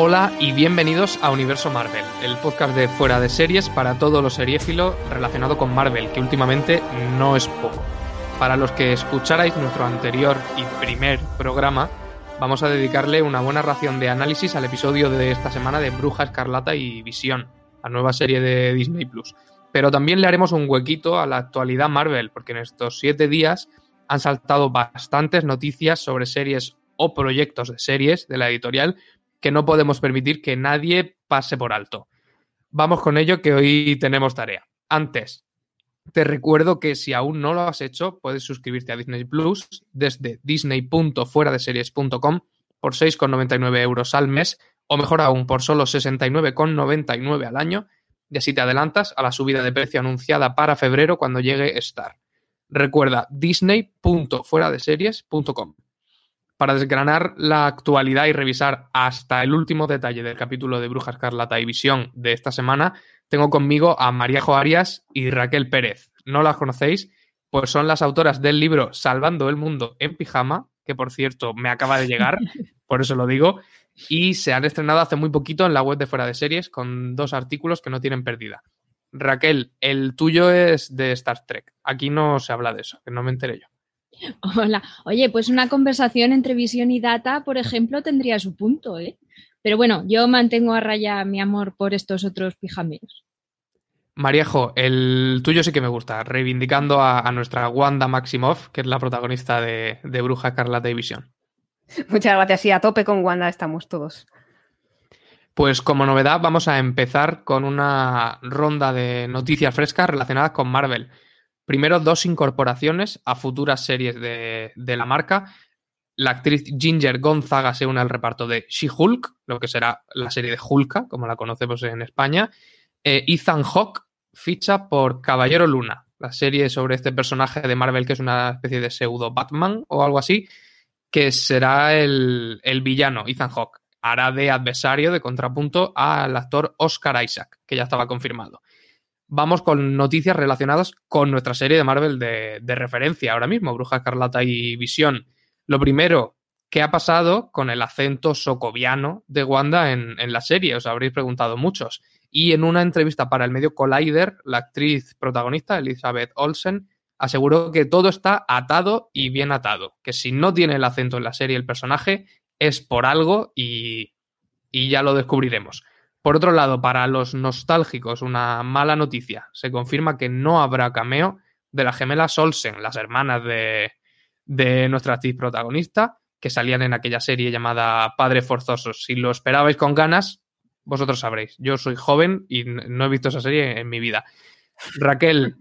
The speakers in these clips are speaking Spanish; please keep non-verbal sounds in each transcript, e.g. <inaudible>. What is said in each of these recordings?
Hola y bienvenidos a Universo Marvel, el podcast de fuera de series para todos los seriéfilos relacionado con Marvel, que últimamente no es poco. Para los que escucharais nuestro anterior y primer programa, vamos a dedicarle una buena ración de análisis al episodio de esta semana de Bruja Escarlata y Visión, la nueva serie de Disney Plus. Pero también le haremos un huequito a la actualidad Marvel, porque en estos siete días han saltado bastantes noticias sobre series o proyectos de series de la editorial que no podemos permitir que nadie pase por alto. Vamos con ello que hoy tenemos tarea. Antes, te recuerdo que si aún no lo has hecho, puedes suscribirte a Disney Plus desde disney.fueradeseries.com por 6,99 euros al mes o mejor aún por solo 69,99 al año y así te adelantas a la subida de precio anunciada para febrero cuando llegue Star. Recuerda disney.fueradeseries.com para desgranar la actualidad y revisar hasta el último detalle del capítulo de Bruja Escarlata y Visión de esta semana, tengo conmigo a María Arias y Raquel Pérez. ¿No las conocéis? Pues son las autoras del libro Salvando el Mundo en Pijama, que por cierto me acaba de llegar, <laughs> por eso lo digo, y se han estrenado hace muy poquito en la web de Fuera de Series con dos artículos que no tienen pérdida. Raquel, el tuyo es de Star Trek. Aquí no se habla de eso, que no me enteré yo. <laughs> Hola. Oye, pues una conversación entre visión y data, por ejemplo, tendría su punto, ¿eh? Pero bueno, yo mantengo a raya mi amor por estos otros pijameos. Mariejo, el tuyo sí que me gusta, reivindicando a, nuestra Wanda Maximoff, que es la protagonista de, de Bruja Carlata y Visión. Muchas gracias, sí, a tope con Wanda estamos todos. Pues como novedad vamos a empezar con una ronda de noticias frescas relacionadas con Marvel. Primero, dos incorporaciones a futuras series de, la marca. La actriz Ginger Gonzaga se une al reparto de She-Hulk, lo que será la serie de Hulka, como la conocemos en España. Eh, Ethan Hawke ficha por Caballero Luna, la serie sobre este personaje de Marvel que es una especie de pseudo Batman o algo así, que será el, el villano, Ethan Hawke. Hará de adversario, de contrapunto, al actor Oscar Isaac, que ya estaba confirmado vamos con noticias relacionadas con nuestra serie de Marvel de, referencia ahora mismo, Bruja Escarlata y Visión. Lo primero, ¿qué ha pasado con el acento socoviano de Wanda en, la serie? Os habréis preguntado muchos. Y en una entrevista para el medio Collider, la actriz protagonista, Elizabeth Olsen, aseguró que todo está atado y bien atado, que si no tiene el acento en la serie el personaje es por algo y ya lo descubriremos. Por otro lado, para los nostálgicos, una mala noticia. Se confirma que no habrá cameo de las gemelas Olsen, las hermanas de, nuestra actriz protagonista, que salían en aquella serie llamada Padres Forzosos. Si lo esperabais con ganas, vosotros sabréis. Yo soy joven y no he visto esa serie en mi vida. Raquel,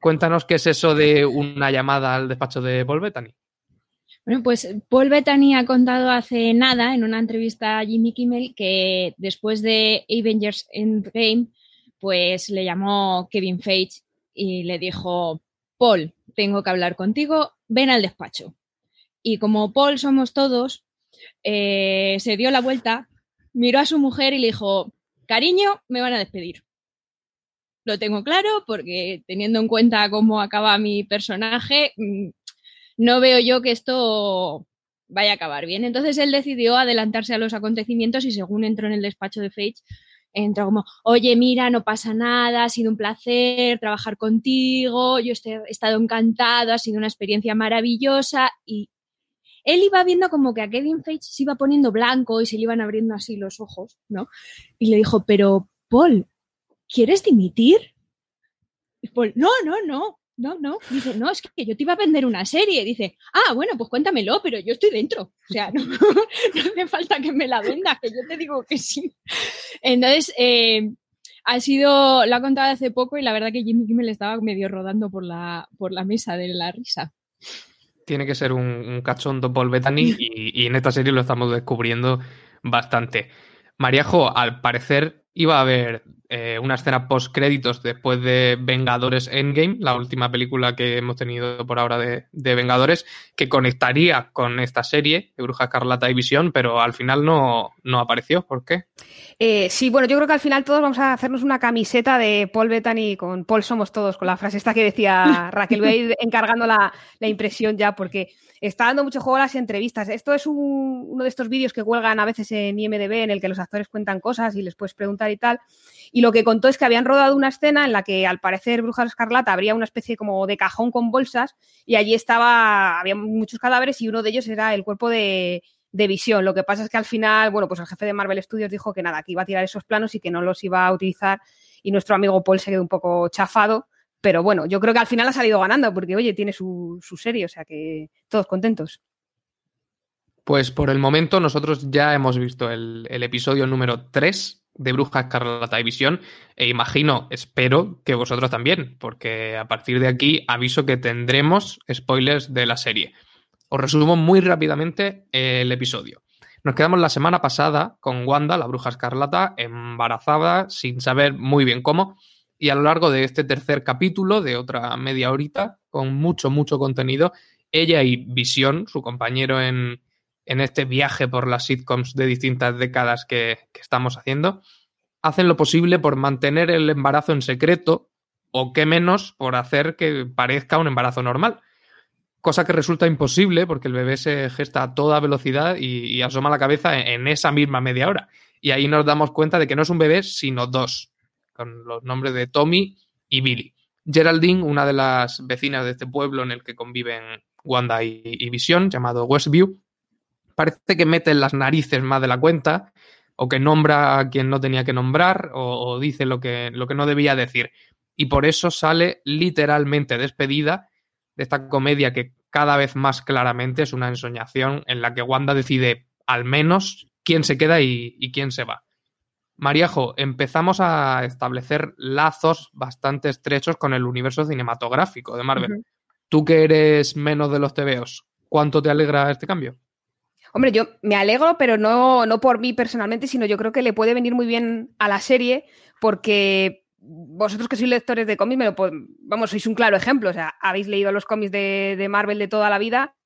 cuéntanos qué es eso de una llamada al despacho de Paul. Bueno, pues Paul Bettany ha contado hace nada en una entrevista a Jimmy Kimmel que después de Avengers Endgame, pues le llamó Kevin Feige y le dijo, Paul, tengo que hablar contigo, ven al despacho. Y como Paul somos todos, eh, se dio la vuelta, miró a su mujer y le dijo, cariño, me van a despedir. Lo tengo claro porque teniendo en cuenta cómo acaba mi personaje, mm, no veo yo que esto vaya a acabar bien. Entonces él decidió adelantarse a los acontecimientos y según entró en el despacho de Feige, entró como, oye, mira, no pasa nada, ha sido un placer trabajar contigo, yo he estado encantado, ha sido una experiencia maravillosa y él iba viendo como que a Kevin Feige se iba poniendo blanco y se le iban abriendo así los ojos, ¿no? Y le dijo, pero Paul, ¿quieres dimitir? Y Paul, no, no, no, no, no. Dice, no, es que yo te iba a vender una serie. Dice, ah, bueno, pues cuéntamelo, pero yo estoy dentro. O sea, no, <laughs> hace falta que me la vendas, que yo te digo que sí. Entonces, eh, ha sido, lo ha contado hace poco y la verdad que Jimmy Kimmel estaba medio rodando por la, por la mesa de la risa. Tiene que ser un, un cachondo Paul Bettany y, y en esta serie lo estamos descubriendo bastante. Mariajo, al parecer iba a haber eh, una escena post créditos después de Vengadores Endgame, la última película que hemos tenido por ahora de, Vengadores, que conectaría con esta serie de Bruja Escarlata y Visión, pero al final no, no apareció. ¿Por qué? Eh, sí, bueno, yo creo que al final todos vamos a hacernos una camiseta de Paul Bettany con Paul Somos Todos, con la frase esta que decía <laughs> Raquel. Voy a ir encargando la, la impresión ya, porque está dando mucho juego a las entrevistas. Esto es uno de estos vídeos que cuelgan a veces en IMDB en el que los actores cuentan cosas y les puedes preguntar y tal. Y lo que contó es que habían rodado una escena en la que al parecer Bruja Escarlata habría una especie como de cajón con bolsas y allí estaba, había muchos cadáveres y uno de ellos era el cuerpo de, de visión. Lo que pasa es que al final, bueno, pues el jefe de Marvel Studios dijo que nada, que iba a tirar esos planos y que no los iba a utilizar y nuestro amigo Paul se quedó un poco chafado pero bueno, yo creo que al final ha salido ganando porque, oye, tiene su, serie, o sea que todos contentos. Pues por el momento nosotros ya hemos visto el, episodio número 3 de Bruja Escarlata y Visión e imagino, espero que vosotros también, porque a partir de aquí aviso que tendremos spoilers de la serie. Os resumo muy rápidamente el episodio. Nos quedamos la semana pasada con Wanda, la Bruja Escarlata, embarazada, sin saber muy bien cómo, y a lo largo de este tercer capítulo, de otra media horita, con mucho, mucho contenido, ella y Visión, su compañero en, este viaje por las sitcoms de distintas décadas que, estamos haciendo, hacen lo posible por mantener el embarazo en secreto o qué menos por hacer que parezca un embarazo normal. Cosa que resulta imposible porque el bebé se gesta a toda velocidad y, asoma la cabeza en, esa misma media hora. Y ahí nos damos cuenta de que no es un bebé, sino dos con los nombres de Tommy y Billy. Geraldine, una de las vecinas de este pueblo en el que conviven Wanda y, Vision, llamado Westview, parece que mete las narices más de la cuenta, o que nombra a quien no tenía que nombrar, o, dice lo que, lo que no debía decir. Y por eso sale literalmente despedida de esta comedia que cada vez más claramente es una ensoñación en la que Wanda decide al menos quién se queda y quién se va. Mariajo, empezamos a establecer lazos bastante estrechos con el universo cinematográfico de Marvel. Tú que eres menos de los TVOs, ¿cuánto te alegra este cambio? Hombre, yo me alegro, pero no, no por mí personalmente, sino yo creo que le puede venir muy bien a la serie porque vosotros que sois lectores de cómics, me lo vamos, sois un claro ejemplo. O sea, habéis leído los cómics de, de Marvel de toda la vida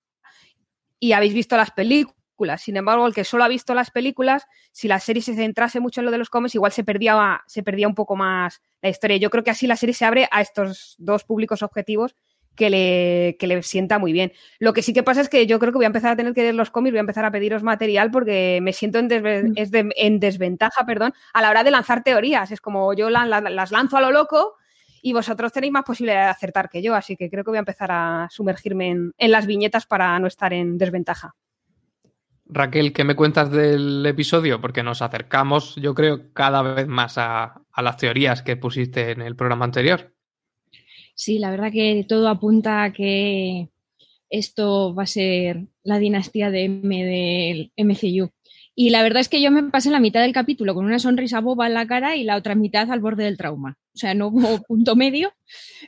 y habéis visto las películas sin embargo, el que solo ha visto las películas, si la serie se centrase mucho en lo de los cómics, igual se perdía, se perdía un poco más la historia. Yo creo que así la serie se abre a estos dos públicos objetivos que le, le sienta muy bien. Lo que sí que pasa es que yo creo que voy a empezar a tener que leer los cómics, voy a empezar a pediros material porque me siento en, mm. desventaja perdón, a la hora de lanzar teorías. Es como yo las lanzo a lo loco y vosotros tenéis más posibilidad de acertar que yo, así que creo que voy a empezar a sumergirme en las viñetas para no estar en desventaja. Raquel, ¿qué me cuentas del episodio? Porque nos acercamos, yo creo, cada vez más a, las teorías que pusiste en el programa anterior. Sí, la verdad que todo apunta a que esto va a ser la dinastía de M del MCU. Y la verdad es que yo me pasé la mitad del capítulo con una sonrisa boba en la cara y la otra mitad al borde del trauma. O sea, no hubo <laughs> punto medio.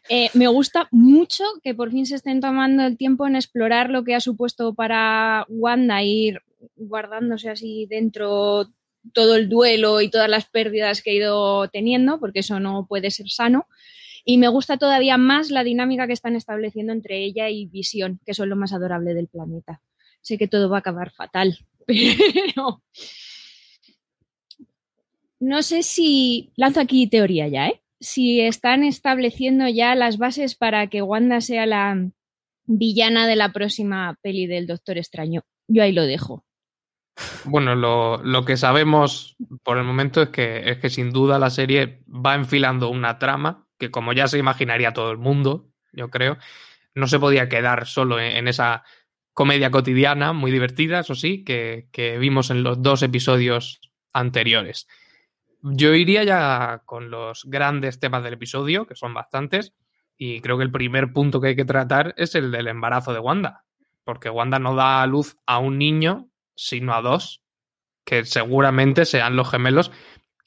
Eh, me gusta mucho que por fin se estén tomando el tiempo en explorar lo que ha supuesto para Wanda ir guardándose así dentro todo el duelo y todas las pérdidas que he ido teniendo, porque eso no puede ser sano. Y me gusta todavía más la dinámica que están estableciendo entre ella y Visión, que son lo más adorable del planeta. Sé que todo va a acabar fatal, <laughs> pero no sé si lanzo aquí teoría ya, ¿eh? Si están estableciendo ya las bases para que Wanda sea la villana de la próxima peli del Doctor Extraño. Yo ahí lo dejo. Bueno, lo, que sabemos por el momento es que, es que sin duda la serie va enfilando una trama que como ya se imaginaría todo el mundo, yo creo, no se podía quedar solo en, esa comedia cotidiana, muy divertida, eso sí, que, que, vimos en los dos episodios anteriores. Yo iría ya con los grandes temas del episodio, que son bastantes, y creo que el primer punto que hay que tratar es el del embarazo de Wanda, porque Wanda no da a luz a un niño sino a dos, que seguramente sean los gemelos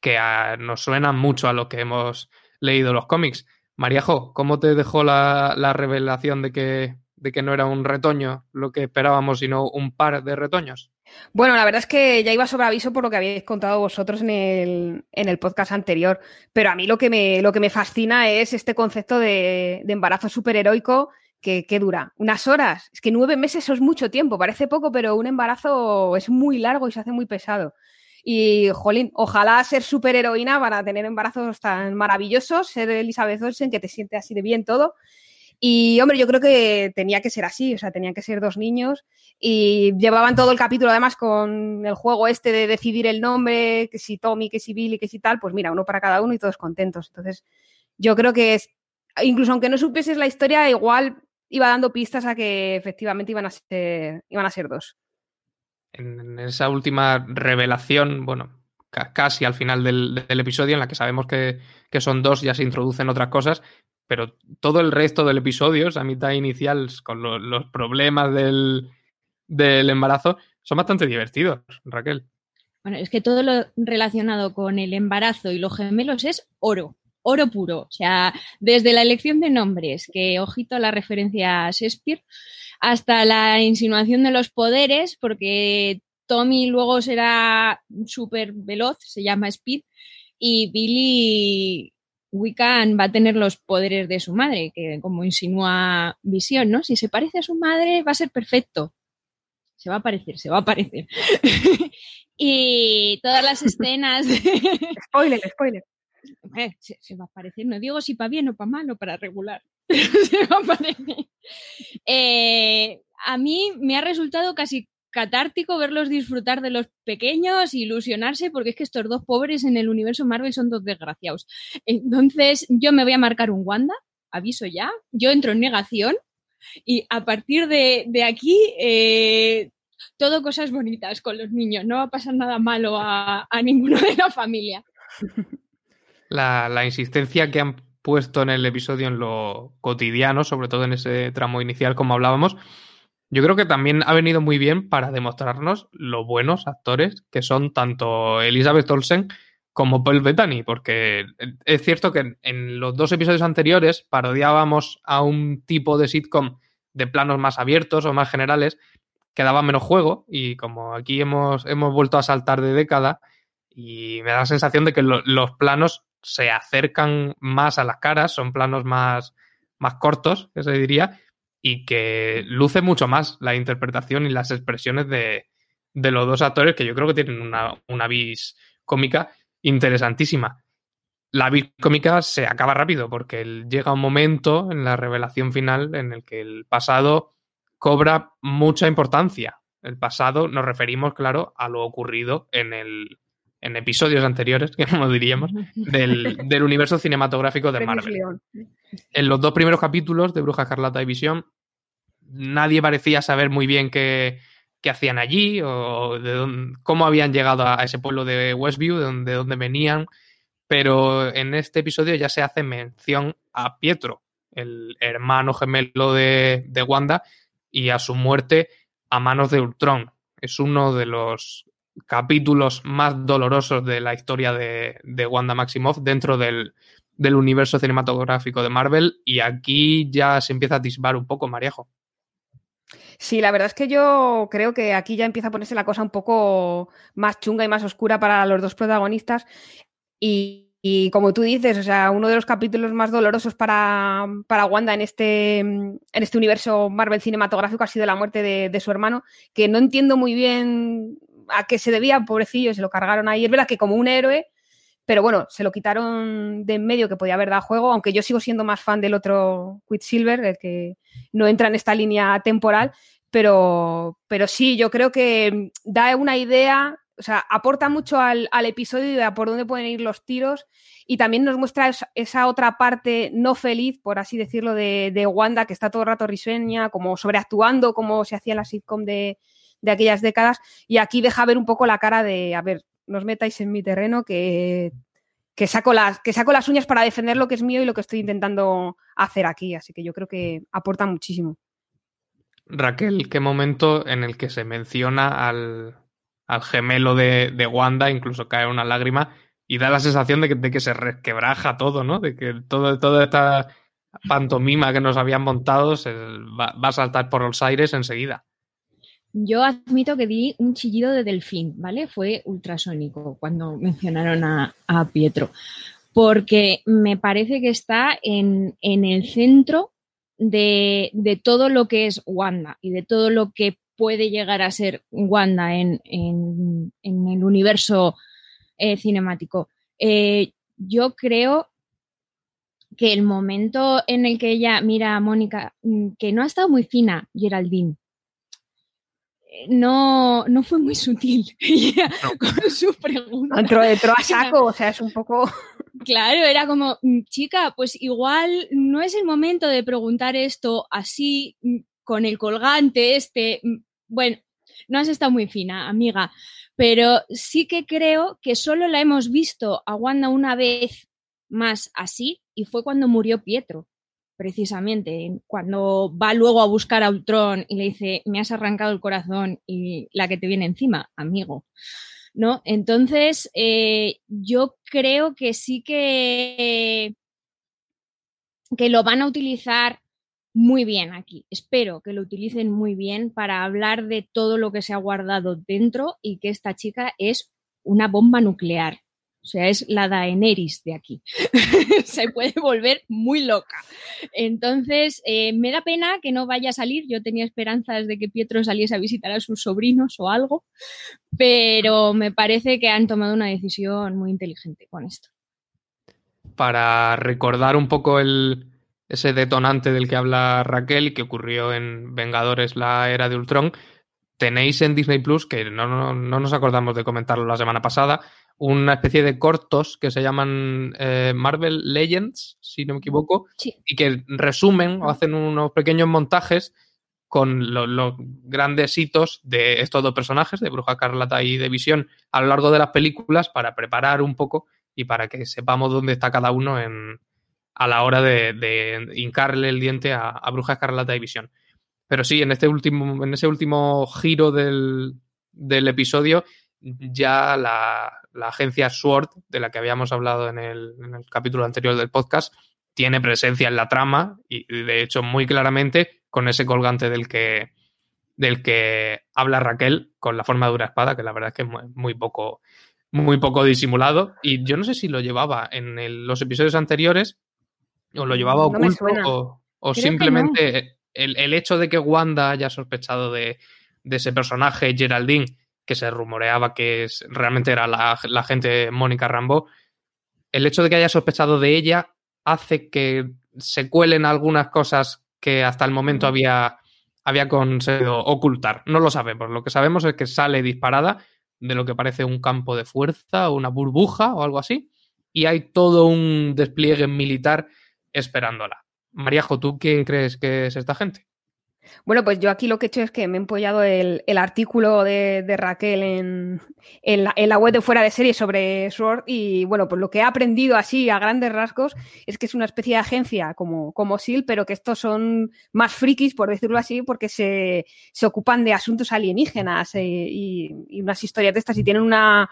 que nos suenan mucho a lo que hemos leído los cómics. Mariajo, ¿cómo te dejó la, revelación de que, de que no era un retoño lo que esperábamos, sino un par de retoños? Bueno, la verdad es que ya iba sobre aviso por lo que habéis contado vosotros en el, podcast anterior, pero a mí lo que me, lo que me fascina es este concepto de, embarazo superheroico que, dura unas horas. Es que nueve meses es mucho tiempo, parece poco, pero un embarazo es muy largo y se hace muy pesado. Y, jolín, ojalá ser superheroína para tener embarazos tan maravillosos, ser Elizabeth Olsen, que te siente así de bien todo. Y hombre, yo creo que tenía que ser así, o sea, tenían que ser dos niños y llevaban todo el capítulo además con el juego este de decidir el nombre, que si Tommy, que si Billy, que si tal, pues mira, uno para cada uno y todos contentos. Entonces, yo creo que es, incluso aunque no supieses la historia, igual iba dando pistas a que efectivamente iban a ser, iban a ser dos. En esa última revelación, bueno, casi al final del, episodio, en la que sabemos que, que, son dos, ya se introducen otras cosas, pero todo el resto del episodio, esa mitad inicial con los problemas del, embarazo, son bastante divertidos, Raquel. Bueno, es que todo lo relacionado con el embarazo y los gemelos es oro, oro puro. O sea, desde la elección de nombres, que ojito la referencia a Shakespeare, hasta la insinuación de los poderes, porque Tommy luego será súper veloz, se llama Speed, y Billy Wiccan va a tener los poderes de su madre, que como insinúa Visión, ¿no? Si se parece a su madre, va a ser perfecto. Se va a parecer, se va a parecer. <laughs> y todas las <laughs> escenas. spoiler, spoiler. Se, va a parecer, no digo si para bien o para mal o para regular. <laughs> se va a parecer. Eh, a mí me ha resultado casi catártico verlos disfrutar de los pequeños, ilusionarse, porque es que estos dos pobres en el universo Marvel son dos desgraciados. Entonces, yo me voy a marcar un Wanda, aviso ya, yo entro en negación y a partir de, aquí, eh, todo cosas bonitas con los niños, no va a pasar nada malo a, ninguno de la familia. <laughs> La, insistencia que han puesto en el episodio en lo cotidiano, sobre todo en ese tramo inicial, como hablábamos, yo creo que también ha venido muy bien para demostrarnos lo buenos actores que son tanto Elizabeth Olsen como Paul Bettany, porque es cierto que en los dos episodios anteriores parodiábamos a un tipo de sitcom de planos más abiertos o más generales que daba menos juego y como aquí hemos, hemos vuelto a saltar de década y me da la sensación de que los planos se acercan más a las caras, son planos más, más cortos, que se diría, y que luce mucho más la interpretación y las expresiones de, los dos actores que yo creo que tienen una, una vis cómica interesantísima. La vis cómica se acaba rápido porque llega un momento en la revelación final en el que el pasado cobra mucha importancia. El pasado nos referimos, claro, a lo ocurrido en el, en episodios anteriores, que <laughs> como diríamos, del, <laughs> del, universo cinematográfico de Marvel. En los dos primeros capítulos de Bruja Escarlata y Visión, nadie parecía saber muy bien qué, qué hacían allí o de cómo habían llegado a ese pueblo de Westview, de dónde, de dónde venían. Pero en este episodio ya se hace mención a Pietro, el hermano gemelo de, de Wanda, y a su muerte a manos de Ultron. Es uno de los capítulos más dolorosos de la historia de, de Wanda Maximoff dentro del, del, universo cinematográfico de Marvel y aquí ya se empieza a disbar un poco, Mariajo. Sí, la verdad es que yo creo que aquí ya empieza a ponerse la cosa un poco más chunga y más oscura para los dos protagonistas y, como tú dices, o sea, uno de los capítulos más dolorosos para, para Wanda en este, en este universo Marvel cinematográfico ha sido la muerte de su hermano, que no entiendo muy bien a qué se debía, pobrecillo, se lo cargaron ahí. Es verdad que como un héroe, pero bueno, se lo quitaron de en medio que podía haber dado juego, aunque yo sigo siendo más fan del otro Quicksilver, el que no entra en esta línea temporal, pero, pero sí, yo creo que da una idea, o sea, aporta mucho al, episodio de por dónde pueden ir los tiros y también nos muestra esa, otra parte no feliz, por así decirlo, de, de, Wanda, que está todo el rato risueña, como sobreactuando, como se hacía en la sitcom de, de aquellas décadas, y aquí deja ver un poco la cara de, a ver, nos metáis en mi terreno que, que, saco las, que saco las uñas para defender lo que es mío y lo que estoy intentando hacer aquí. Así que yo creo que aporta muchísimo. Raquel, ¿qué momento en el que se menciona al, al gemelo de, de, Wanda, incluso cae una lágrima y da la sensación de que, de que se resquebraja todo, ¿no? De que todo, toda esta pantomima que nos habían montado se va, va a saltar por los aires enseguida. Yo admito que di un chillido de delfín, ¿vale? Fue ultrasónico cuando mencionaron a, Pietro, porque me parece que está en, el centro de, todo lo que es Wanda y de todo lo que puede llegar a ser Wanda en, el universo eh, cinemático. Eh, yo creo que el momento en el que ella mira a Mónica, mm, que no ha estado muy fina, Geraldine, no, no fue muy sutil <laughs> con su pregunta. Entró, a <laughs> saco, o sea, es un poco... Claro, era como, mm, chica, pues igual no es el momento de preguntar esto así, mm, con el colgante este. Mm, bueno, no has estado muy fina, amiga, pero sí que creo que solo la hemos visto a Wanda una vez más así y fue cuando murió Pietro precisamente, cuando va luego a buscar a Ultron y le dice, me has arrancado el corazón y la que te viene encima, amigo. ¿No? Entonces, eh, yo creo que sí que, que lo van a utilizar muy bien aquí. Espero que lo utilicen muy bien para hablar de todo lo que se ha guardado dentro y que esta chica es una bomba nuclear. O sea, es la Daenerys de aquí. <laughs> Se puede volver muy loca. Entonces, eh, me da pena que no vaya a salir. Yo tenía esperanzas de que Pietro saliese a visitar a sus sobrinos o algo, pero me parece que han tomado una decisión muy inteligente con esto. Para recordar un poco el, ese detonante del que habla Raquel y que ocurrió en Vengadores, la era de Ultron, tenéis en Disney Plus, que no, nos acordamos de comentarlo la semana pasada, una especie de cortos que se llaman eh, Marvel Legends, si no me equivoco, y que resumen o hacen unos pequeños montajes con los grandes hitos de estos dos personajes, de Bruja Carlata y de Visión, a lo largo de las películas para preparar un poco y para que sepamos dónde está cada uno en, a la hora de, hincarle el diente a, a Bruja Escarlata y Visión. Pero sí, en este último, en ese último giro del, episodio, ya la, agencia SWORD, de la que habíamos hablado en el, capítulo anterior del podcast, tiene presencia en la trama y, de hecho, muy claramente con ese colgante del que, del que habla Raquel con la forma de una espada, que la verdad es que es muy, poco, muy poco disimulado. Y yo no sé si lo llevaba en los episodios anteriores o lo llevaba oculto o, simplemente el, hecho de que Wanda haya sospechado de, ese personaje, Geraldine, que se rumoreaba que realmente era la, la gente Mónica Rambo, el hecho de que haya sospechado de ella hace que se cuelen algunas cosas que hasta el momento había, había conseguido ocultar. No lo sabemos. Lo que sabemos es que sale disparada de lo que parece un campo de fuerza, una burbuja o algo así, y hay todo un despliegue militar esperándola. Maríajo, ¿tú quién crees que es esta gente? Bueno, pues yo aquí lo que he hecho es que me he empollado el, artículo de, Raquel en, la, web de fuera de serie sobre Sword y bueno, pues lo que he aprendido así a grandes rasgos es que es una especie de agencia como, como SEAL, pero que estos son más frikis, por decirlo así, porque se, ocupan de asuntos alienígenas eh, y, y, unas historias de estas y tienen una,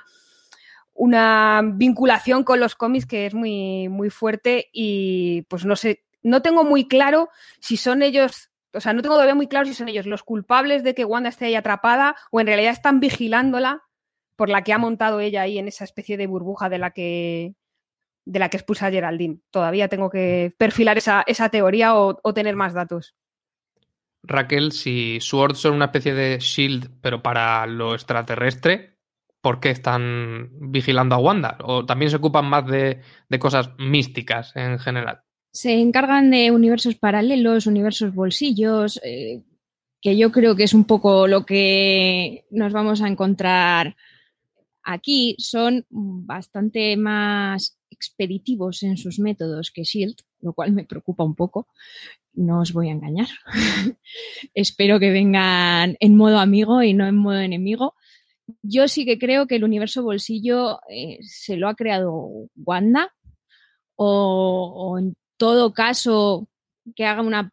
una vinculación con los cómics que es muy, muy fuerte y pues no sé, no tengo muy claro si son ellos, o sea, no tengo todavía muy claro si son ellos los culpables de que Wanda esté ahí atrapada o en realidad están vigilándola por la que ha montado ella ahí en esa especie de burbuja de la que de la que expulsa a Geraldine. Todavía tengo que perfilar esa, teoría o, tener más datos. Raquel, si Sword son una especie de shield, pero para lo extraterrestre, ¿por qué están vigilando a Wanda? ¿O también se ocupan más de cosas místicas en general? Se encargan de universos paralelos, universos bolsillos, eh, que yo creo que es un poco lo que nos vamos a encontrar aquí. Son bastante más expeditivos en sus métodos que Shield, lo cual me preocupa un poco. No os voy a engañar. <laughs> Espero que vengan en modo amigo y no en modo enemigo. Yo sí que creo que el universo bolsillo eh, se lo ha creado Wanda o, o, todo caso que haga una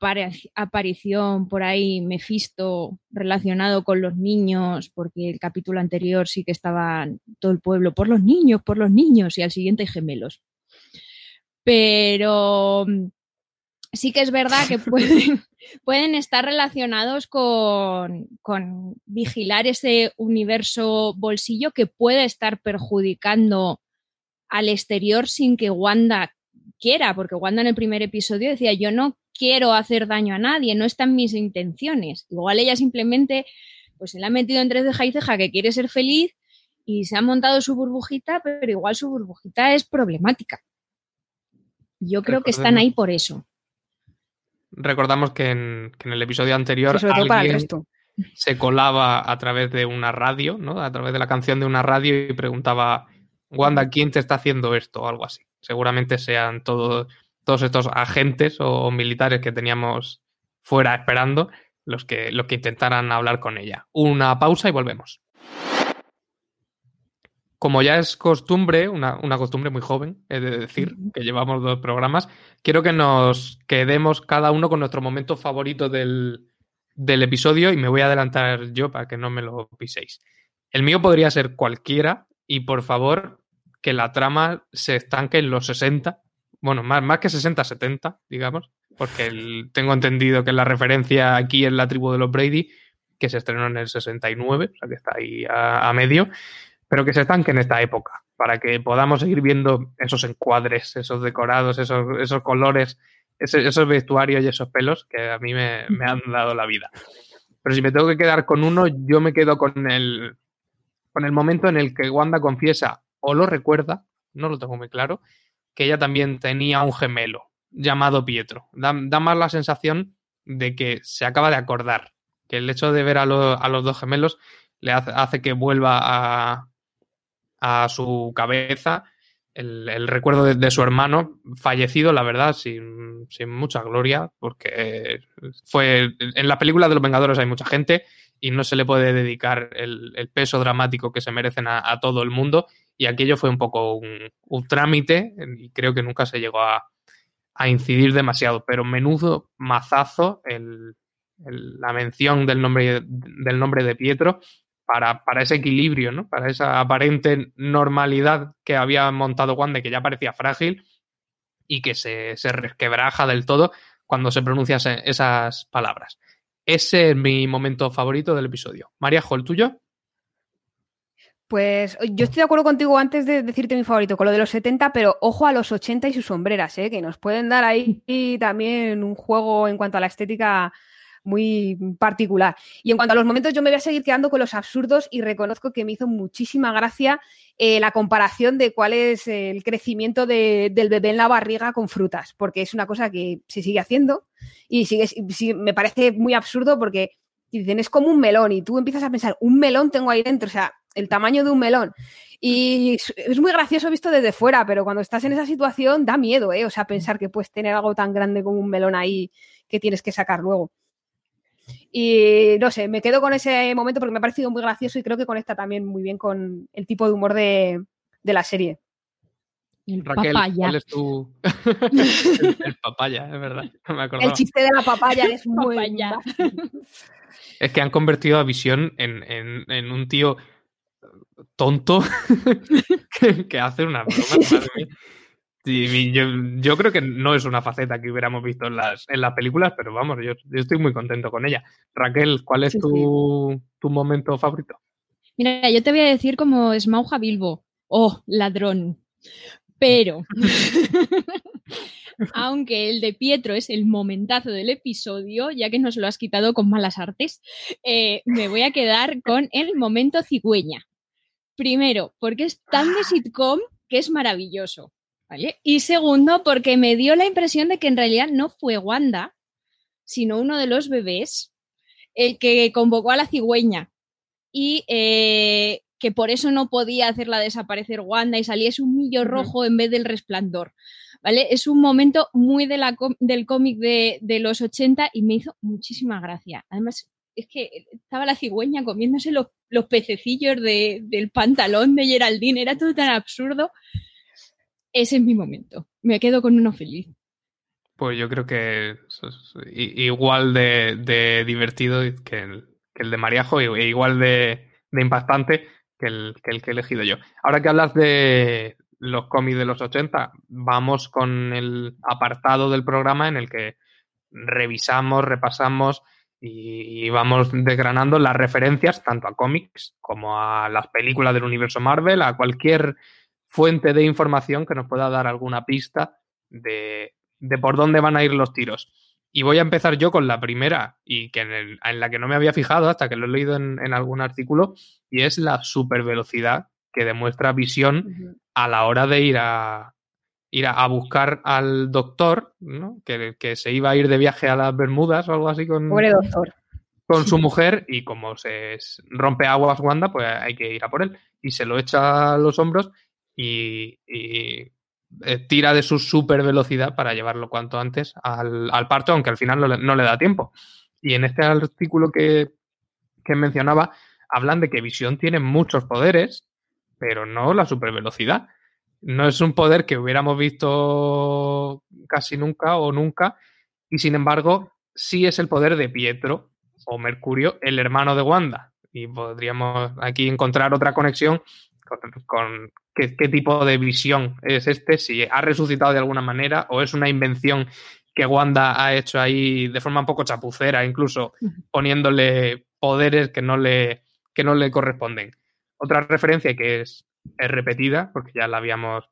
aparición por ahí Mephisto relacionado con los niños, porque el capítulo anterior sí que estaba todo el pueblo por los niños, por los niños, y al siguiente gemelos. Pero sí que es verdad que <laughs> pueden, pueden estar relacionados con, con, vigilar ese universo bolsillo que puede estar perjudicando al exterior sin que Wanda quiera, porque Wanda en el primer episodio decía, yo no quiero hacer daño a nadie, no están mis intenciones. Igual ella simplemente pues se la ha metido entre ceja y ceja que quiere ser feliz y se ha montado su burbujita, pero igual su burbujita es problemática. Yo creo que están ahí por eso. Recordamos que en, el episodio anterior se colaba a través de una radio, ¿no? A través de la canción de una radio y preguntaba, Wanda, ¿quién te está haciendo esto? o algo así. Seguramente sean todos, todos estos agentes o militares que teníamos fuera esperando los que, los que intentaran hablar con ella. Una pausa y volvemos como ya es costumbre, una, costumbre muy joven, es decir, que llevamos dos programas, quiero que nos quedemos cada uno con nuestro momento favorito del, episodio y me voy a adelantar yo para que no me lo piséis. El mío podría ser cualquiera y por favor que la trama se estanque en los 60, bueno, más, más que 60, 70, digamos, porque tengo entendido que la referencia aquí es la tribu de los Brady, que se estrenó en el 69, o sea que está ahí a medio pero que se estanque en esta época, para que podamos seguir viendo esos encuadres, esos decorados, esos, esos colores, esos vestuarios y esos pelos que a mí me, han dado la vida. Pero si me tengo que quedar con uno, yo me quedo con el, con el momento en el que Wanda confiesa o lo recuerda, no lo tengo muy claro, que ella también tenía un gemelo llamado Pietro. Da, más la sensación de que se acaba de acordar, que el hecho de ver a, a los dos gemelos le hace, hace que vuelva a, a su cabeza el, recuerdo de, su hermano fallecido, la verdad, sin, mucha gloria, porque fue en la película de los Vengadores hay mucha gente y no se le puede dedicar el, peso dramático que se merecen a, todo el mundo y aquello fue un poco un, trámite y creo que nunca se llegó a, incidir demasiado, pero menudo mazazo la mención del nombre, del nombre de Pietro para, ese equilibrio, ¿no? Para esa aparente normalidad que había montado Wanda, que ya parecía frágil y que se, resquebraja del todo cuando se pronuncian esas palabras. Ese es mi momento favorito del episodio. María, ¿el tuyo? Pues yo estoy de acuerdo contigo antes de decirte mi favorito, con lo de los 70, pero ojo a los 80 y sus sombreras, ¿eh? que nos pueden dar ahí también un juego en cuanto a la estética muy particular. Y en cuanto a los momentos, yo me voy a seguir quedando con los absurdos y reconozco que me hizo muchísima gracia eh, la comparación de cuál es el crecimiento del bebé en la barriga con frutas, porque es una cosa que se sigue haciendo y sigue, me parece muy absurdo porque dicen es como un melón y tú empiezas a pensar, un melón tengo ahí dentro, o sea, el tamaño de un melón. Y es muy gracioso visto desde fuera, pero cuando estás en esa situación da miedo, ¿eh? O sea, pensar que puedes tener algo tan grande como un melón ahí que tienes que sacar luego. Y no sé, me quedo con ese momento porque me ha parecido muy gracioso y creo que conecta también muy bien con el tipo de humor de, la serie. Raquel, ¿cuál es tu. <laughs> el, papaya, es verdad. <laughs> el chiste de la papaya es <laughs> muy. es que han convertido a Visión en, un tío tonto que, hace una broma. Yo, creo que no es una faceta que hubiéramos visto en las, en las películas, pero vamos, yo, estoy muy contento con ella. Raquel, ¿cuál es tu, momento favorito? Mira, yo te voy a decir como Smauja Bilbo. Oh, ladrón. Pero, <laughs> <laughs> aunque el de Pietro es el momentazo del episodio, ya que nos lo has quitado con malas artes, eh, me voy a quedar con el momento cigüeña. Primero, porque es tan de ah. sitcom que es maravilloso. Y segundo, porque me dio la impresión de que en realidad no fue Wanda, sino uno de los bebés, el que convocó a la cigüeña. Y eh, que por eso no podía hacerla desaparecer Wanda y saliese un millo rojo en vez del resplandor. ¿Vale? Es un momento muy de la del cómic de, los 80 y me hizo muchísima gracia. Además, es que estaba la cigüeña comiéndose los, pececillos del pantalón de Geraldine, era todo tan absurdo ese es mi momento. Me quedo con uno feliz. Pues yo creo que es igual de, divertido que el, de Mariajo e igual de, impactante que el, que el, que he elegido yo. Ahora que hablas de los cómics de los 80, vamos con el apartado del programa en el que revisamos, repasamos y, vamos desgranando las referencias tanto a cómics como a las películas del universo Marvel, a cualquier fuente de información que nos pueda dar alguna pista de, por dónde van a ir los tiros. Y voy a empezar yo con la primera, y que en, la que no me había fijado hasta que lo he leído en, algún artículo, y es la supervelocidad que demuestra Visión a la hora de ir a, ir a, buscar al doctor, ¿no? que, que, se iba a ir de viaje a las Bermudas o algo así con, doctor. con su <laughs> mujer y como se rompe aguas Wanda, pues hay que ir a por él. Y se lo echa a los hombros y, eh, tira de su super velocidad para llevarlo cuanto antes al, parto, aunque al final no le, da tiempo. Y en este artículo que, que mencionaba, hablan de que Visión tiene muchos poderes, pero no la supervelocidad no es un poder que hubiéramos visto casi nunca o nunca, y sin embargo, sí es el poder de Pietro o Mercurio, el hermano de Wanda. Y podríamos aquí encontrar otra conexión con, qué, tipo de visión es este, si ha resucitado de alguna manera o es una invención que Wanda ha hecho ahí de forma un poco chapucera, incluso poniéndole poderes que no le, que no le corresponden. Otra referencia que es es repetida, porque ya la habíamos,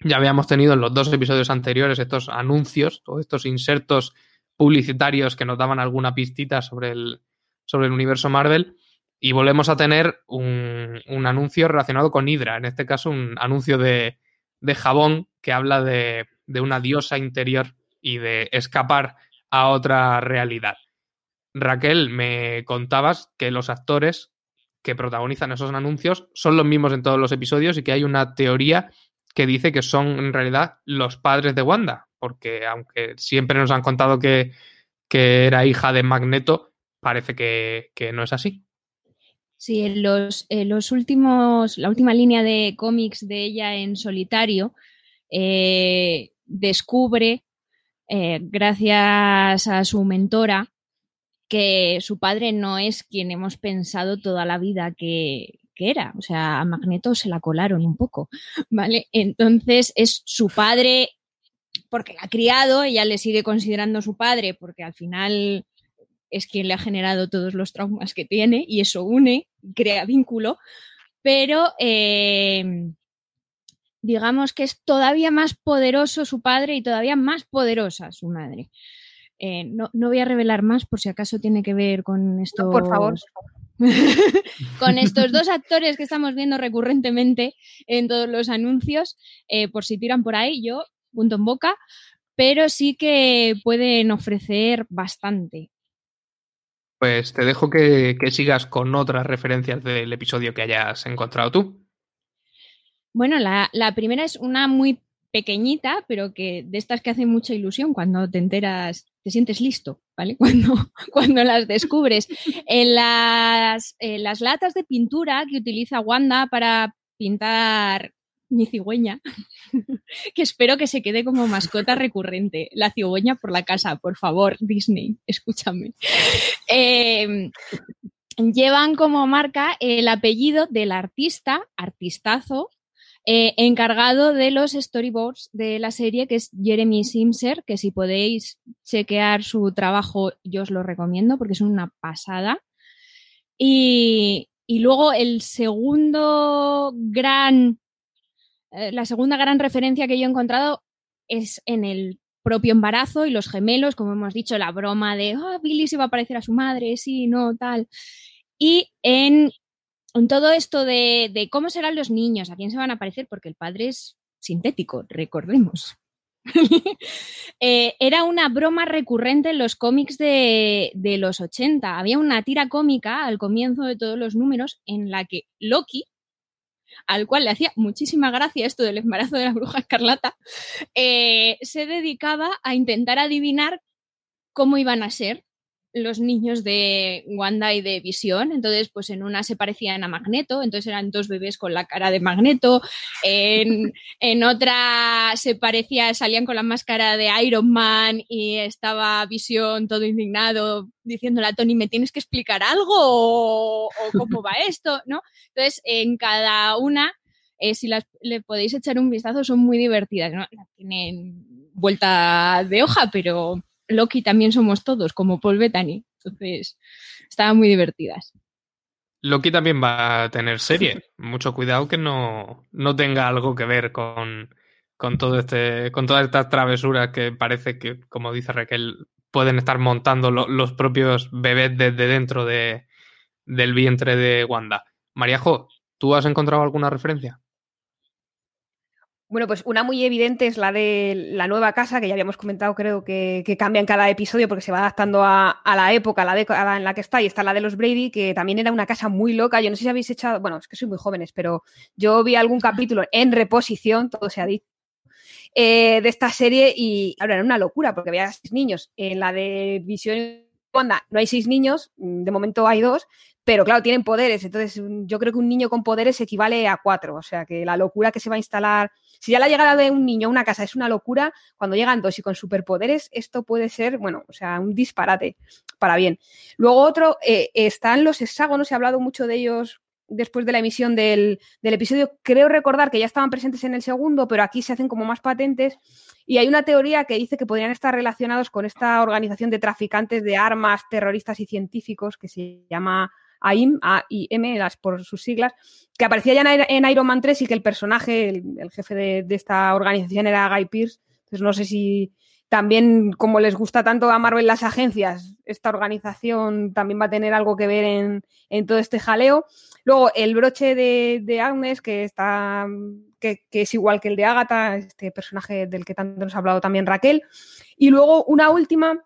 ya habíamos tenido en los dos episodios anteriores estos anuncios o estos insertos publicitarios que nos daban alguna pistita sobre el, sobre el universo Marvel. Y volvemos a tener un, anuncio relacionado con Hydra, en este caso un anuncio de, de jabón que habla de, de una diosa interior y de escapar a otra realidad. Raquel, me contabas que los actores que protagonizan esos anuncios son los mismos en todos los episodios y que hay una teoría que dice que son en realidad los padres de Wanda, porque aunque siempre nos han contado que, era hija de Magneto, parece que, no es así. Sí, en los, los, últimos, la última línea de cómics de ella en solitario eh, descubre, eh, gracias a su mentora, que su padre no es quien hemos pensado toda la vida que, era. O sea, a Magneto se la colaron un poco, ¿vale? Entonces es su padre porque la ha criado, ella le sigue considerando su padre porque al final es quien le ha generado todos los traumas que tiene y eso une, crea vínculo, pero em, digamos que es todavía más poderoso su padre y todavía más poderosa su madre. Eh, no, voy a revelar más por si acaso tiene que ver con esto. por <laughs> favor. con estos dos actores que estamos viendo recurrentemente en todos los anuncios, eh, por si tiran por ahí, yo punto en boca, pero sí que pueden ofrecer bastante. Pues te dejo que, sigas con otras referencias del episodio que hayas encontrado tú. Bueno, la, primera es una muy pequeñita, pero que de estas que hacen mucha ilusión cuando te enteras te sientes listo, ¿vale? <laughs> Cuando, cuando las descubres. En las, las latas de pintura que utiliza Wanda para pintar mi cigüeña, <laughs> que espero que se quede como mascota recurrente. La cigüeña por la casa, por favor, Disney, escúchame. Em, llevan como marca el apellido del artista, artistazo, eh, encargado de los storyboards de la serie, que es Jeremy Simser, que si podéis chequear su trabajo, yo os lo recomiendo porque es una pasada. Y, luego el segundo gran, eh, la segunda gran referencia que yo he encontrado es en el propio embarazo y los gemelos, como hemos dicho, la broma de oh, Billy se va a parecer a su madre, sí, no, tal. Y en todo esto de, cómo serán los niños, a quién se van a parecer, porque el padre es sintético, recordemos. <laughs> Eh, era una broma recurrente en los cómics de, de, los 80. Había una tira cómica al comienzo de todos los números en la que Loki, al cual le hacía muchísima gracia esto del embarazo de la bruja escarlata, eh, se dedicaba a intentar adivinar cómo iban a ser los niños de Wanda y de Visión. Entonces, pues en una se parecían a Magneto, entonces eran dos bebés con la cara de Magneto. En, <laughs> otra se parecía, salían con la máscara de Iron Man y estaba Visión todo indignado diciéndole a Tony, ¿me tienes que explicar algo? ¿O, cómo va esto? ¿No? Entonces, en cada una, eh, si las, le podéis echar un vistazo, son muy divertidas. ¿no? Tienen vuelta de hoja, pero Loki también somos todos, como Paul Bettany. Entonces, estaban muy divertidas. Loki también va a tener serie. <laughs> Mucho cuidado que no, no tenga algo que ver con, con todo este, con todas estas travesuras que parece que, como dice Raquel, pueden estar montando los propios bebés desde dentro de, del vientre de Wanda. Mariajo, ¿tú has encontrado alguna referencia? Bueno, pues una muy evidente es la de la nueva casa, que ya habíamos comentado, creo que, cambia en cada episodio porque se va adaptando a, la época, a la década en la que está, y está la de los Brady, que también era una casa muy loca. Yo no sé si habéis echado, bueno, es que soy muy jóvenes, pero yo vi algún capítulo en reposición, todo se ha dicho, eh, de esta serie y ahora era una locura porque había seis niños. En la de Visión Wanda no hay seis niños, de momento hay dos, pero claro, tienen poderes. Entonces, yo creo que un niño con poderes equivale a cuatro. O sea, que la locura que se va a instalar. Si ya la llegada de un niño a una casa es una locura, cuando llegan dos y con superpoderes, esto puede ser, bueno, o sea, un disparate para bien. Luego, otro, eh, están los hexágonos, he hablado mucho de ellos después de la emisión del, del, episodio. Creo recordar que ya estaban presentes en el segundo, pero aquí se hacen como más patentes. Y hay una teoría que dice que podrían estar relacionados con esta organización de traficantes de armas, terroristas y científicos que se llama AIM, A-I-M, por sus siglas, que aparecía ya en, Iron Man 3 y que el personaje, el, jefe de, esta organización era Guy Pierce. Entonces no sé si también, como les gusta tanto a Marvel las agencias, esta organización también va a tener algo que ver en, todo este jaleo. Luego, el broche de, Agnes, que está. Que, es igual que el de Agatha, este personaje del que tanto nos ha hablado también Raquel. Y luego una última,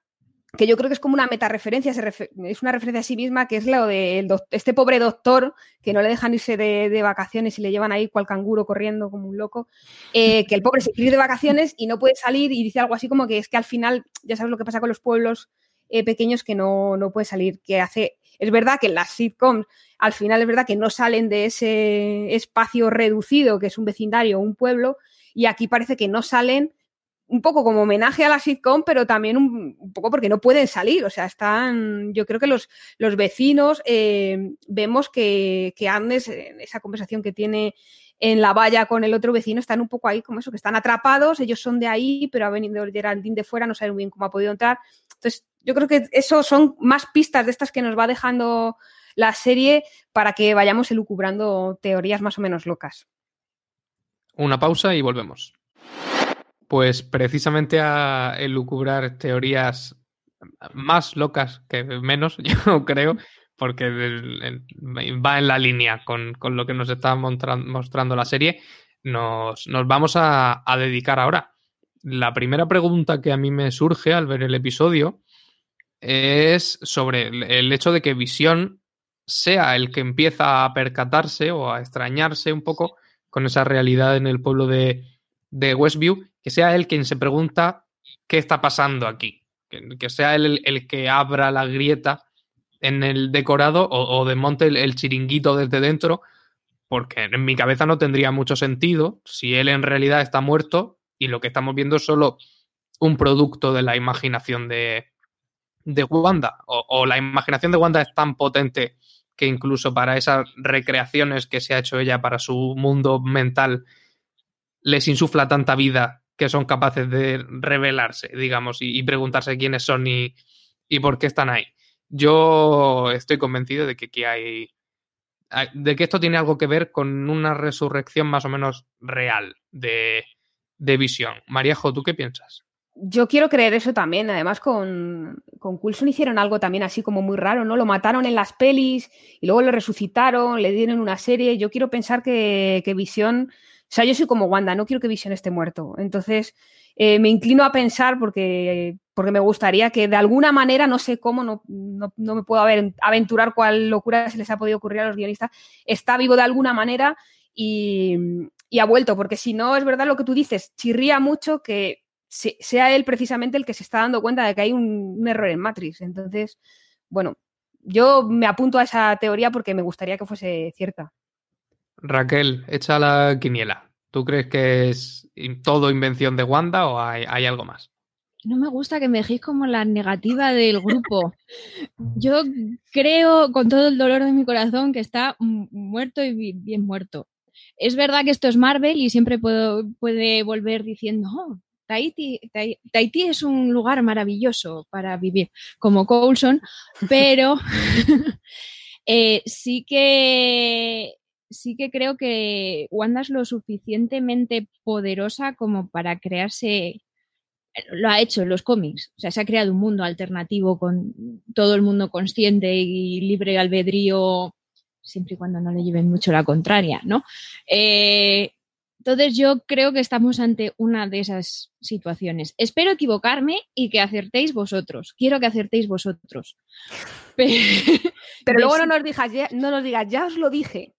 que yo creo que es como una metareferencia, es una referencia a sí misma, que es lo de este pobre doctor que no le dejan irse de, vacaciones y le llevan ahí cual canguro corriendo como un loco, eh, que el pobre se quiere ir de vacaciones y no puede salir y dice algo así como que es que al final, ya sabes lo que pasa con los pueblos eh, pequeños que no, no puede salir, que hace, es verdad que en las sitcoms al final es verdad que no salen de ese espacio reducido que es un vecindario o un pueblo y aquí parece que no salen un poco como homenaje a la sitcom, pero también un, poco porque no pueden salir. O sea, están, yo creo que los, los vecinos eh, vemos que, que en esa conversación que tiene en la valla con el otro vecino, están un poco ahí como eso, que están atrapados, ellos son de ahí, pero ha venido Geraldine de fuera, no saben bien cómo ha podido entrar. Entonces, yo creo que eso son más pistas de estas que nos va dejando la serie para que vayamos elucubrando teorías más o menos locas. Una pausa y volvemos. Pues precisamente a elucubrar teorías más locas que menos, <laughs> yo creo, porque va en la línea con, lo que nos está mostrando la serie, nos, vamos a, dedicar ahora. La primera pregunta que a mí me surge al ver el episodio es sobre el hecho de que Visión sea el que empieza a percatarse o a extrañarse un poco con esa realidad en el pueblo de, de Westview que sea él quien se pregunta qué está pasando aquí, que, sea él el, que abra la grieta en el decorado o, desmonte el, chiringuito desde dentro, porque en mi cabeza no tendría mucho sentido si él en realidad está muerto y lo que estamos viendo es solo un producto de la imaginación de, de Wanda, o, o la imaginación de Wanda es tan potente que incluso para esas recreaciones que se ha hecho ella para su mundo mental les insufla tanta vida que son capaces de revelarse, digamos, y, preguntarse quiénes son y, por qué están ahí. Yo estoy convencido de que aquí hay, de que esto tiene algo que ver con una resurrección más o menos real de, de visión. Mariajo, ¿tú qué piensas? Yo quiero creer eso también. Además, con, con Coulson hicieron algo también así como muy raro, ¿no? Lo mataron en las pelis y luego lo resucitaron, le dieron una serie. Yo quiero pensar que, que Visión sea, yo soy como Wanda, no quiero que Vision esté muerto. Entonces, eh, me inclino a pensar porque, porque me gustaría que de alguna manera, no sé cómo, no, me puedo aventurar cuál locura se les ha podido ocurrir a los guionistas, está vivo de alguna manera y, ha vuelto, porque si no, es verdad lo que tú dices, chirría mucho que sea él precisamente el que se está dando cuenta de que hay un error en Matrix. Entonces, bueno, yo me apunto a esa teoría porque me gustaría que fuese cierta. Raquel, echa la quiniela. ¿Tú crees que es todo invención de Wanda o hay, algo más? No me gusta que me dejéis como la negativa del grupo. Yo creo con todo el dolor de mi corazón que está muerto y bien muerto. Es verdad que esto es Marvel y siempre puedo, puede volver diciendo, oh, Tahiti, es un lugar maravilloso para vivir, como Coulson, pero <laughs> eh, sí que sí que creo que Wanda es lo suficientemente poderosa como para crearse lo ha hecho en los cómics. O sea, se ha creado un mundo alternativo con todo el mundo consciente y libre albedrío, siempre y cuando no le lleven mucho la contraria, ¿no? Eh, entonces yo creo que estamos ante una de esas situaciones. Espero equivocarme y que acertéis vosotros. Quiero que acertéis vosotros. <laughs> Pero, luego no nos, digas, no nos digas, ya os lo dije.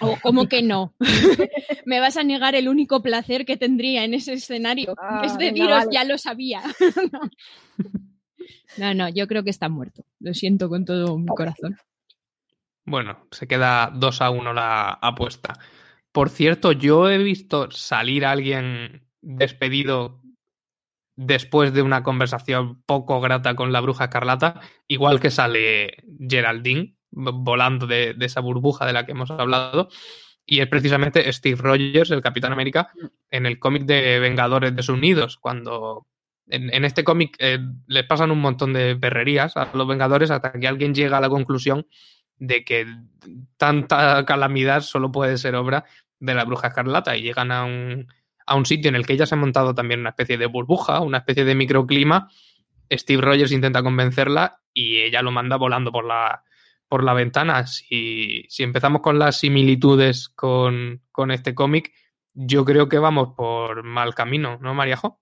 O <laughs> como que no. <laughs> Me vas a negar el único placer que tendría en ese escenario. Ah, es deciros, ya lo sabía. <laughs> no, no, yo creo que está muerto. Lo siento con todo mi corazón. Bueno, se queda 2 a 1 la apuesta. Por cierto, yo he visto salir a alguien despedido después de una conversación poco grata con la bruja escarlata, igual que sale Geraldine volando de, esa burbuja de la que hemos hablado. Y es precisamente Steve Rogers, el Capitán América, en el cómic de Vengadores Desunidos, cuando en, este cómic eh, les pasan un montón de perrerías a los Vengadores hasta que alguien llega a la conclusión de que tanta calamidad solo puede ser obra de la bruja escarlata y llegan a un, a un sitio en el que ella se ha montado también una especie de burbuja, una especie de microclima. Steve Rogers intenta convencerla y ella lo manda volando por la, por la ventana. Si, si empezamos con las similitudes con, este cómic, yo creo que vamos por mal camino, ¿no, Mariajo?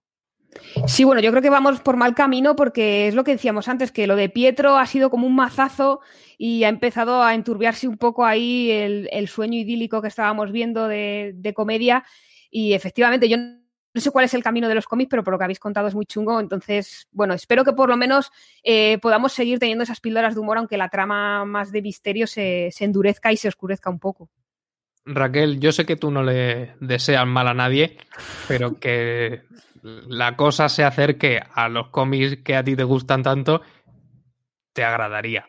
Sí, bueno, yo creo que vamos por mal camino porque es lo que decíamos antes, que lo de Pietro ha sido como un mazazo y ha empezado a enturbiarse un poco ahí el, sueño idílico que estábamos viendo de, de comedia. Y efectivamente, yo no sé cuál es el camino de los cómics, pero por lo que habéis contado es muy chungo. Entonces, bueno, espero que por lo menos eh, podamos seguir teniendo esas píldoras de humor, aunque la trama más de misterio se, endurezca y se oscurezca un poco. Raquel, yo sé que tú no le deseas mal a nadie, pero <laughs> que la cosa se acerque a los cómics que a ti te gustan tanto, te agradaría.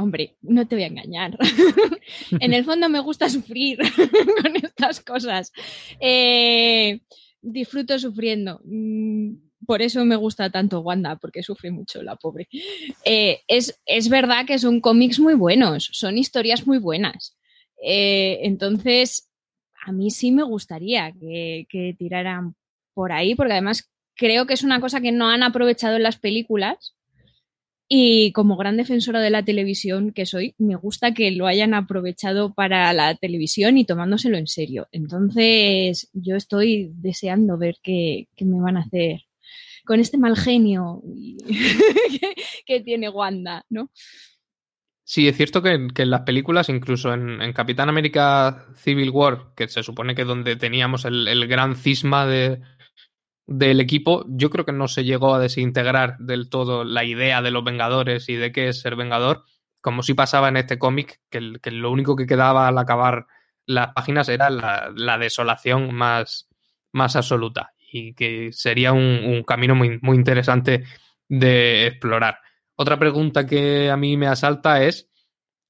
Hombre, no te voy a engañar. <laughs> en el fondo me gusta sufrir <laughs> con estas cosas. Eh, disfruto sufriendo. Mm, por eso me gusta tanto Wanda, porque sufre mucho la pobre. Eh, es, verdad que son cómics muy buenos, son historias muy buenas. Eh, entonces, a mí sí me gustaría que, que tiraran por ahí, porque además creo que es una cosa que no han aprovechado en las películas y como gran defensora de la televisión que soy, me gusta que lo hayan aprovechado para la televisión y tomándoselo en serio. Entonces, yo estoy deseando ver qué, me van a hacer con este mal genio <laughs> que, tiene Wanda, ¿no? Sí, es cierto que, en las películas, incluso en, Capitán América Civil War, que se supone que donde teníamos el gran cisma de, del equipo, yo creo que no se llegó a desintegrar del todo la idea de los Vengadores y de qué es ser Vengador, como si pasaba en este cómic, que, lo único que quedaba al acabar las páginas era la, desolación más, más, absoluta y que sería un, camino muy, muy interesante de explorar. Otra pregunta que a mí me asalta es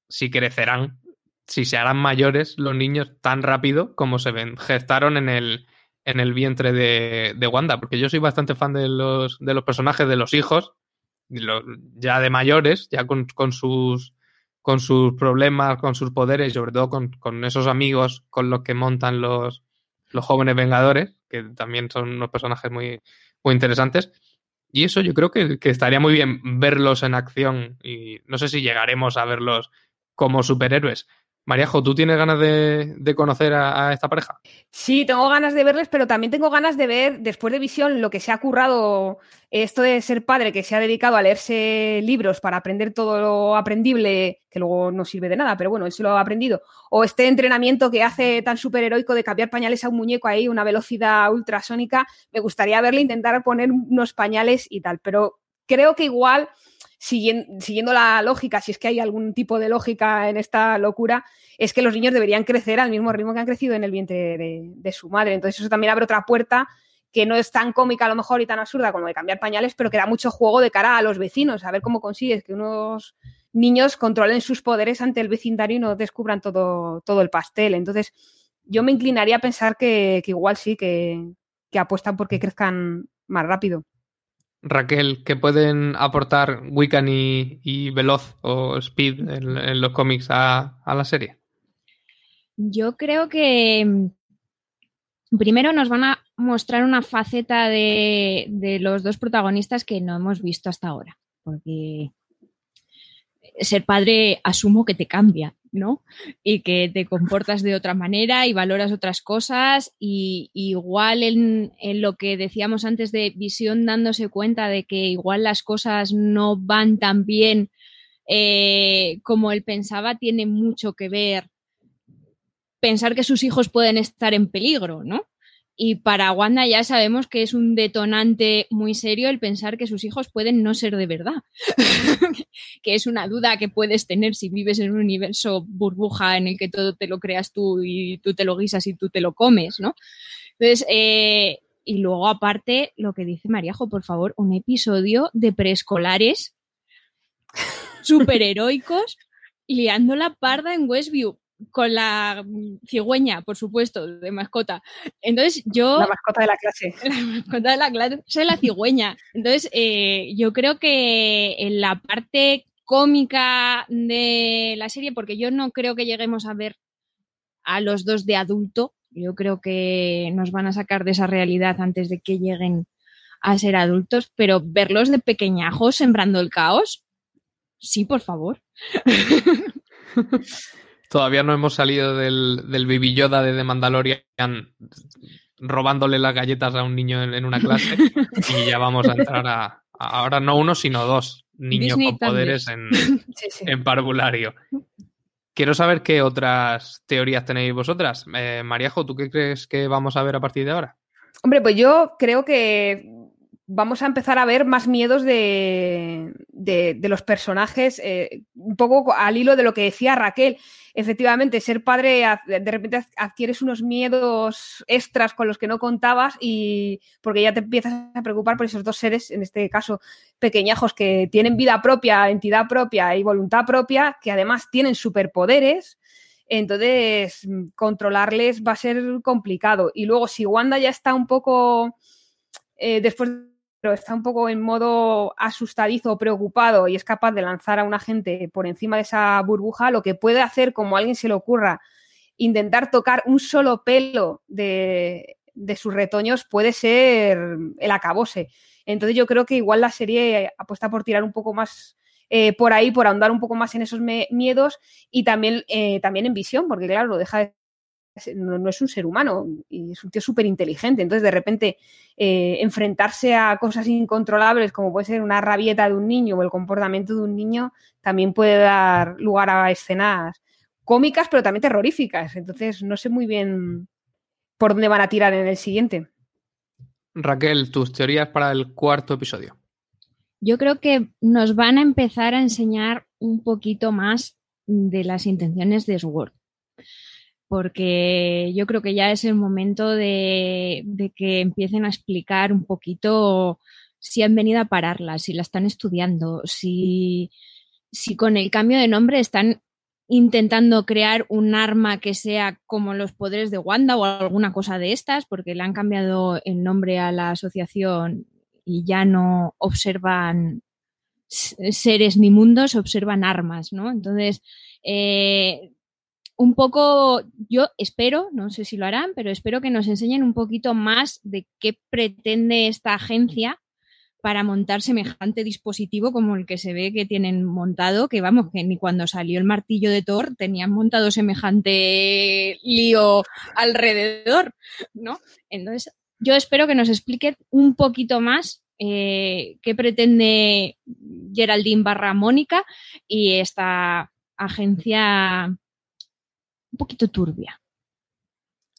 si crecerán, si se harán mayores los niños tan rápido como se gestaron en el, en el vientre de, de, Wanda, porque yo soy bastante fan de los, de los personajes de los hijos, ya de mayores, ya con, sus, con sus problemas, con sus poderes sobre todo con, esos amigos con los que montan los, los jóvenes Vengadores, que también son unos personajes muy, muy interesantes. Y eso yo creo que, que, estaría muy bien verlos en acción y no sé si llegaremos a verlos como superhéroes, Mariajo, ¿tú tienes ganas de, conocer a, esta pareja? Sí, tengo ganas de verles, pero también tengo ganas de ver, después de Visión, lo que se ha currado esto de ser padre, que se ha dedicado a leerse libros para aprender todo lo aprendible, que luego no sirve de nada, pero bueno, eso lo ha aprendido. O este entrenamiento que hace tan superheroico de cambiar pañales a un muñeco ahí, una velocidad ultrasónica. Me gustaría verle intentar poner unos pañales y tal, pero creo que igual siguiendo, la lógica, si es que hay algún tipo de lógica en esta locura, es que los niños deberían crecer al mismo ritmo que han crecido en el vientre de, su madre. Entonces eso también abre otra puerta que no es tan cómica a lo mejor y tan absurda como de cambiar pañales, pero que da mucho juego de cara a los vecinos, a ver cómo consigues que unos niños controlen sus poderes ante el vecindario y no descubran todo, todo el pastel. Entonces, yo me inclinaría a pensar que, igual sí, que, que apuestan porque crezcan más rápido. Raquel, ¿qué pueden aportar Wiccan y, Veloz o Speed en, los cómics a, la serie? Yo creo que mm, primero nos van a mostrar una faceta de, de los dos protagonistas que no hemos visto hasta ahora, porque ser padre asumo que te cambia, ¿no? Y que te comportas de otra manera y valoras otras cosas y, igual en, lo que decíamos antes de visión dándose cuenta de que igual las cosas no van tan bien eh, como él pensaba, tiene mucho que ver pensar que sus hijos pueden estar en peligro, ¿no? Y para Wanda ya sabemos que es un detonante muy serio el pensar que sus hijos pueden no ser de verdad, <laughs> que es una duda que puedes tener si vives en un universo burbuja en el que todo te lo creas tú y tú te lo guisas y tú te lo comes, ¿no? Entonces, eh, y luego aparte, lo que dice Mariajo, por favor, un episodio de preescolares <laughs> superheroicos liando la parda en Westview con la cigüeña, por supuesto, de mascota. Entonces yo... La mascota de la clase. <laughs> La mascota de la clase es la cigüeña. Entonces eh, yo creo que en la parte cómica de la serie, porque yo no creo que lleguemos a ver a los dos de adulto, yo creo que nos van a sacar de esa realidad antes de que lleguen a ser adultos, pero verlos de pequeñajos sembrando el caos, sí, por favor. <laughs> Todavía no hemos salido del, del Baby Yoda de The Mandalorian robándole las galletas a un niño en, una clase <laughs> y ya vamos a entrar a, ahora no uno sino dos niños con poderes en, <laughs> en, parvulario. Quiero saber qué otras teorías tenéis vosotras. Eh, Mariajo, ¿tú qué crees que vamos a ver a partir de ahora? Hombre, pues yo creo que vamos a empezar a ver más miedos de, de, los personajes, eh, un poco al hilo de lo que decía Raquel efectivamente, ser padre, de repente adquieres unos miedos extras con los que no contabas y porque ya te empiezas a preocupar por esos dos seres, en este caso pequeñajos, que tienen vida propia, entidad propia y voluntad propia, que además tienen superpoderes. Entonces, controlarles va a ser complicado. Y luego, si Wanda ya está un poco, eh, después pero está un poco en modo asustadizo, preocupado y es capaz de lanzar a una gente por encima de esa burbuja, lo que puede hacer, como a alguien se le ocurra, intentar tocar un solo pelo de, sus retoños puede ser el acabose. Entonces yo creo que igual la serie apuesta por tirar un poco más eh, por ahí, por ahondar un poco más en esos miedos y también, eh, también en visión, porque claro, lo deja de no, es un ser humano y es un tío súper inteligente. Entonces, de repente, eh, enfrentarse a cosas incontrolables como puede ser una rabieta de un niño o el comportamiento de un niño, también puede dar lugar a escenas cómicas, pero también terroríficas. Entonces, no sé muy bien por dónde van a tirar en el siguiente. Raquel, tus teorías para el cuarto episodio. Yo creo que nos van a empezar a enseñar un poquito más de las intenciones de Sword porque yo creo que ya es el momento de, que empiecen a explicar un poquito si han venido a pararla, si la están estudiando, si, si con el cambio de nombre están intentando crear un arma que sea como los poderes de Wanda o alguna cosa de estas, porque le han cambiado el nombre a la asociación y ya no observan seres ni mundos, observan armas, ¿no? Entonces, eh, un poco, yo espero, no sé si lo harán, pero espero que nos enseñen un poquito más de qué pretende esta agencia para montar semejante dispositivo como el que se ve que tienen montado, que vamos, que ni cuando salió el martillo de Thor tenían montado semejante lío alrededor, ¿no? Entonces, yo espero que nos expliquen un poquito más eh, qué pretende Geraldine barra Mónica y esta agencia un poquito turbia.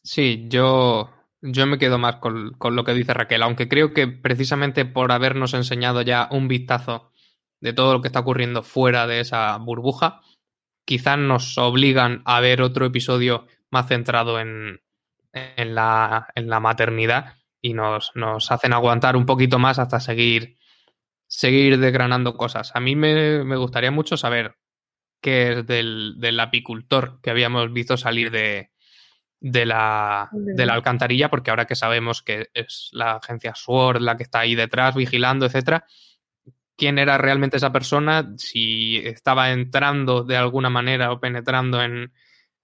Sí, yo, yo me quedo más con, lo que dice Raquel, aunque creo que precisamente por habernos enseñado ya un vistazo de todo lo que está ocurriendo fuera de esa burbuja, quizás nos obligan a ver otro episodio más centrado en, en, la, en la, maternidad y nos, nos, hacen aguantar un poquito más hasta seguir, seguir desgranando cosas. A mí me, me gustaría mucho saber que es del, apicultor que habíamos visto salir de, de la, de la alcantarilla, porque ahora que sabemos que es la agencia SWORD la que está ahí detrás vigilando, etcétera, quién era realmente esa persona, si estaba entrando de alguna manera o penetrando en,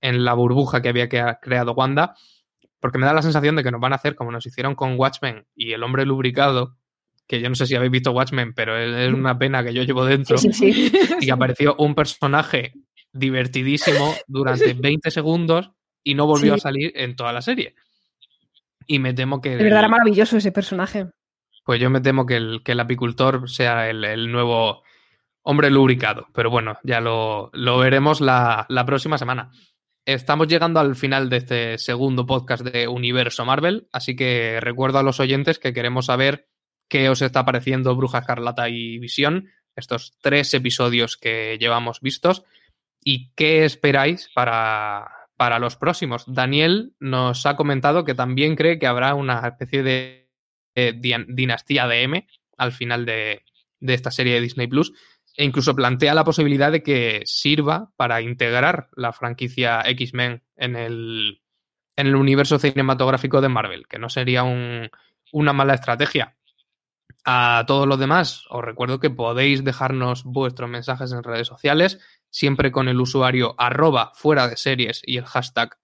en la burbuja que había creado Wanda, porque me da la sensación de que nos van a hacer como nos hicieron con Watchmen y el hombre lubricado, que yo no sé si habéis visto Watchmen, pero es una pena que yo llevo dentro, y apareció un personaje divertidísimo durante 20 segundos y no volvió a salir en toda la serie. Y me temo que... De verdad era maravilloso ese personaje. Pues yo me temo que el, que el apicultor sea el, nuevo hombre lubricado. Pero bueno, ya lo, veremos la, la, próxima semana. Estamos llegando al final de este segundo podcast de Universo Marvel, así que recuerdo a los oyentes que queremos saber qué os está pareciendo Bruja Escarlata y Visión, estos tres episodios que llevamos vistos, y qué esperáis para, para los próximos. Daniel nos ha comentado que también cree que habrá una especie de dinastía de M al final de, esta serie de Disney Plus e incluso plantea la posibilidad de que sirva para integrar la franquicia X-Men en el, en el universo cinematográfico de Marvel, que no sería una mala estrategia. A todos los demás, os recuerdo que podéis dejarnos vuestros mensajes en redes sociales, siempre con el usuario arroba fuera de series y el hashtag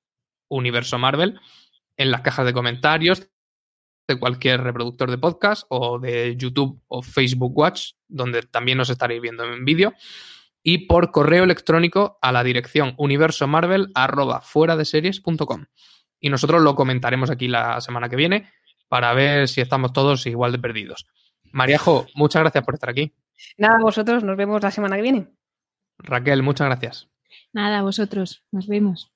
universo Marvel, en las cajas de comentarios, de cualquier reproductor de podcast o de YouTube o Facebook Watch, donde también nos estaréis viendo en vídeo, y por correo electrónico a la dirección universomarvel fuera de series.com. Y nosotros lo comentaremos aquí la semana que viene para ver si estamos todos igual de perdidos. Mariajo, muchas gracias por estar aquí. Nada, vosotros, nos vemos la semana que viene. Raquel, muchas gracias. Nada, vosotros, nos vemos.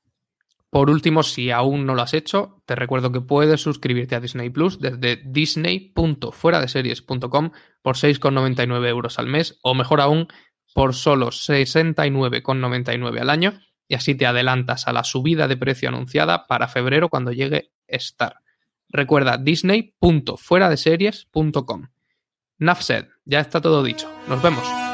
Por último, si aún no lo has hecho, te recuerdo que puedes suscribirte a Disney Plus desde disney.fueradeseries.com por 6,99 euros al mes o mejor aún por solo 69,99 al año y así te adelantas a la subida de precio anunciada para febrero cuando llegue Star. Recuerda disney.fueradeseries.com. Nafsed, ya está todo dicho. Nos vemos.